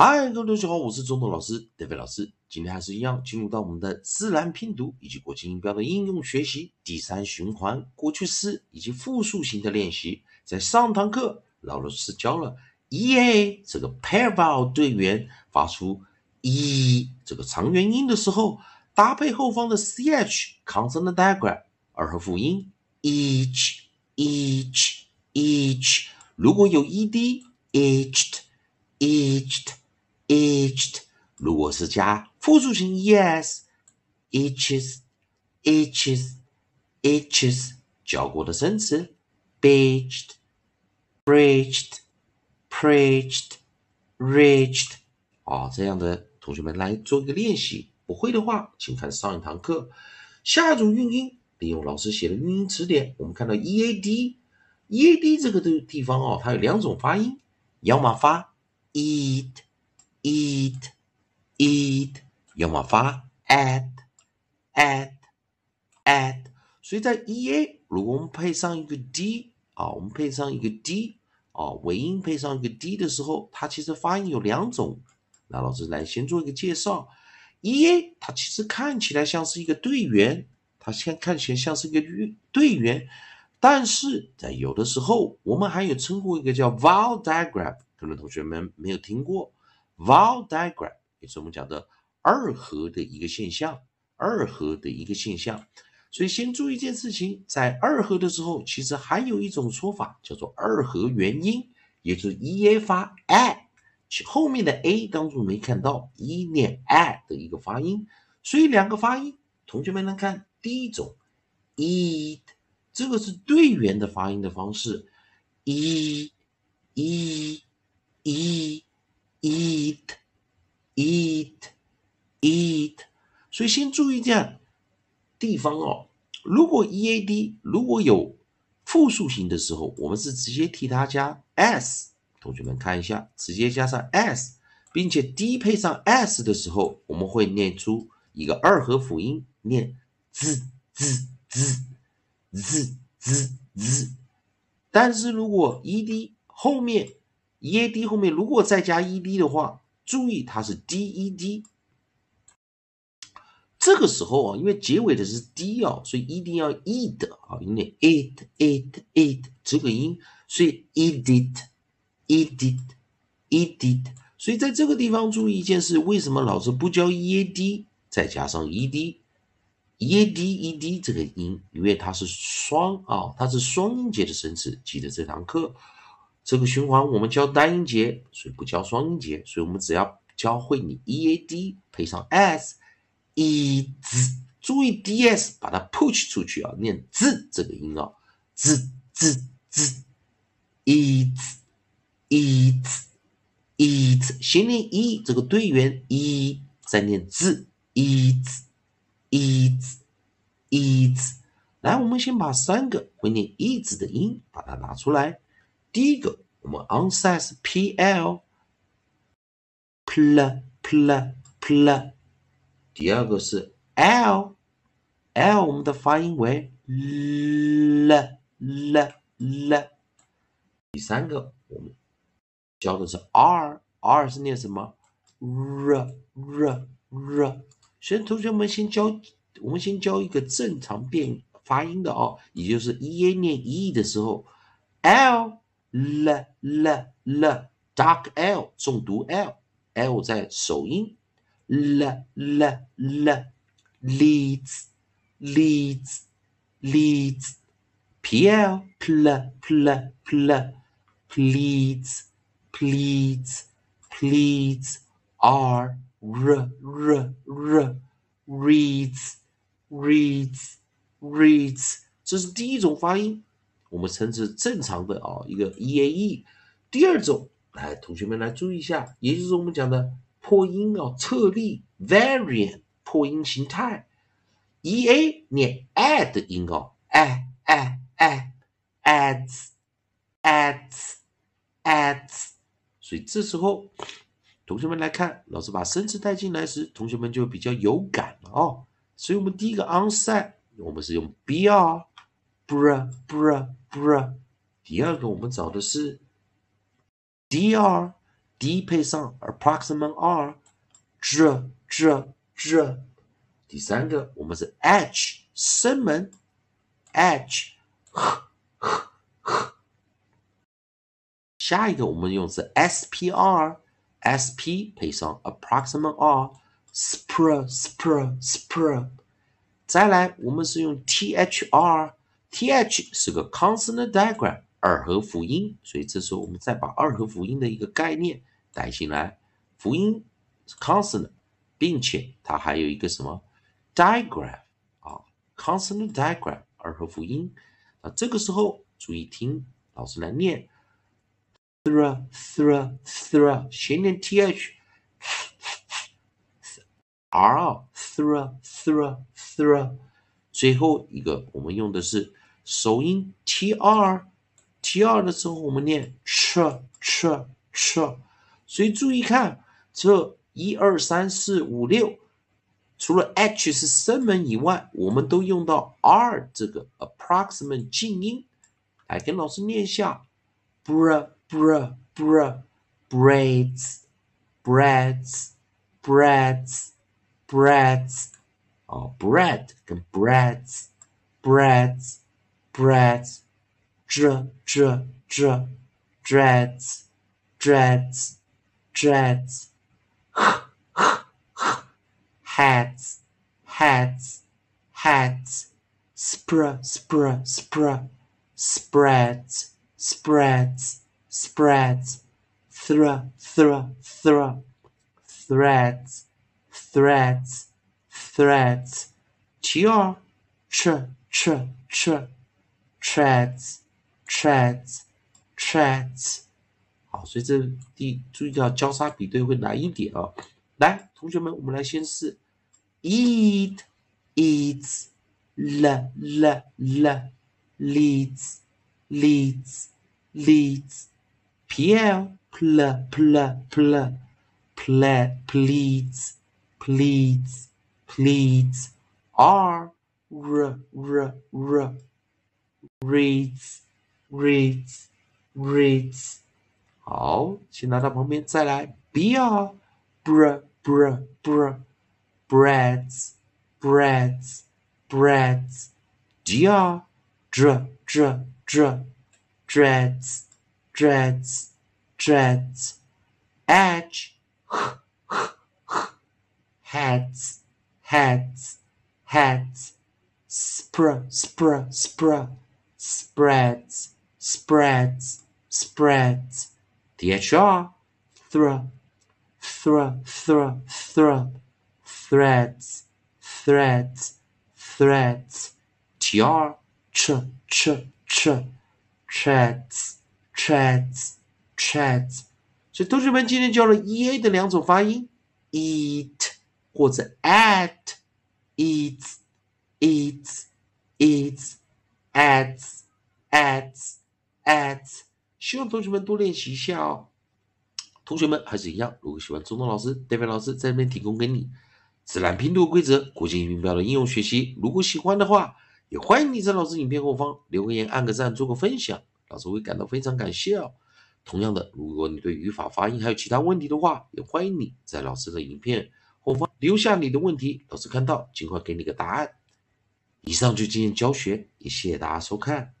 嗨，各位同学好，我是中东老师德飞老师。今天还是一样，进入到我们的自然拼读以及国际音标的应用学习第三循环过去式以及复数型的练习。在上堂课，老师教了 e a 这个 pair vowel 队员发出 e 这个长元音的时候，搭配后方的 ch consonant diagram 二合辅音 each each each，如果有 ed eached eached eached，如果是加复数型 es，eaches，eaches，eaches，教过的生词 beached，preached，preached，reached，啊，这样的同学们来做一个练习。不会的话，请看上一堂课。下一组韵音，利用老师写的韵音词典，我们看到 ead，ead 这个的地方哦，它有两种发音，要么发 eat。Eat eat 要么发 at at at，所以在 e a 如果我们配上一个 d 啊，我们配上一个 d 啊，尾音配上一个 d 的时候，它其实发音有两种。那老师来先做一个介绍，e a 它其实看起来像是一个队员，它先看起来像是一个队员，但是在有的时候我们还有称过一个叫 vowel diagram，可能同学们没有听过。Vowel diagram 也是我们讲的二合的一个现象，二合的一个现象。所以先注意一件事情，在二合的时候，其实还有一种说法叫做二合元音，也就是 e a 发 a，后面的 a 当中没看到 e 念 a 的一个发音。所以两个发音，同学们来看，第一种 eat，这个是队员的发音的方式，e e e。Eat, eat, eat，所以先注意这样地方哦。如果 e a d 如果有复数型的时候，我们是直接替它加 s。同学们看一下，直接加上 s，并且 d 配上 s 的时候，我们会念出一个二合辅音，念 z z z z z z。但是如果 e d 后面 ed 后面如果再加 e d 的话，注意它是 d e d。这个时候啊，因为结尾的是 d 啊，所以一定要 e 的啊，因为 it it it 这个音，所以 edit edit edit。所以在这个地方注意一件事，为什么老师不教 ed 再加上 ed ed ed 这个音，因为它是双啊，它是双音节的生词，记得这堂课。这个循环我们教单音节，所以不教双音节，所以我们只要教会你 e a d 配上 s，e z，注意 d s 把它 push 出去啊，念 z 这个音啊，z z z，e z e z e z，先念 e 这个队员 e，再念 z，e z e z e z，来，我们先把三个会念 e 字的音把它拿出来。第一个，我们 onset p l pl pl pl，第二个是 l l，我们的发音为 l l l，第三个我们教的是 r r 是念什么？r r r，所以同学们先教，我们先教一个正常变发音的哦，也就是 e a 念 e 的时候 l。l l l dark l 重读 l l 在首音 l l l leads leads leads pl pl pl pl pleads pleads pleads r r r r reads reads reads 这是第一种发音。 我们称之正常的啊一个 e a e，第二种来同学们来注意一下，也就是我们讲的破音啊侧例 variant 破音形态，e a 念 a 的音哦哎哎哎 adds adds adds，所以这时候同学们来看，老师把生词带进来时，同学们就比较有感了哦。所以我们第一个 onset 我们是用 br br br br，第二个我们找的是 dr d 配上 approximate r，z z z。第三个，我们是 h 声门，h，呵呵呵。下一个我们用是 spr，sp 配上 approximate r，spr spr spr。再来，我们是用 th 是个 consonant diagram 二合辅音，所以这时候我们再把二合辅音的一个概念带进来，辅音是 consonant，并且它还有一个什么？diagram 啊，consonant diagram 二合辅音啊，这个时候注意听老师来念，thra thra thra，先念 th，r thra thra thra，最后一个我们用的是首音 tr，tr 的时候我们念 ch ch ch，所以注意看这一二三四五六。除了 h 是声门以外，我们都用到 r 这个 approximate 静音，来跟老师念一下 bra bra bra braids breads breads breads 哦，bread 跟 breads breads breads dr dr dr dreads dreads dreads hats, hats, hats, spr, spr, spr, spreads, spreads, spreads, thr, thr, thr, threads, threads, threads, tr, ch, ch, ch, treads, treads, treads。好，所以这第注意到交叉比对会难一点啊。来，同学们，我们来先试。eat, eats, l, l, l, leads, leads, leads, pl, pl, pl, pl, ple, pleads, pleads, pleads, r, r, r, r, reads, reads, reads。好，先拿到旁边，再来 br, br, br, br。breads, breads, breads. Dr, dr, dr, dr, dreads, dreads, dreads. Edge, h, h, h. Heads, heads, heads. Spr, spr, spr. Spreads, spreads, spreads. THR, thr, thr, thr, thr threads, threads, threads, tr, ch, ch, ch, treads, treads, treads。所以同学们今天教了 e a 的两种发音，eat 或者 at, eats, eats, eats, ats ats ats，。希望同学们多练习一下哦。同学们还是一样，如果喜欢中东老师、戴飞老师在这边提供给你。自然拼读规则、国际音标的应用学习，如果喜欢的话，也欢迎你在老师影片后方留个言、按个赞、做个分享，老师会感到非常感谢哦。同样的，如果你对语法、发音还有其他问题的话，也欢迎你在老师的影片我方留下你的问题，老师看到尽快给你个答案。以上就今天教学，也谢谢大家收看。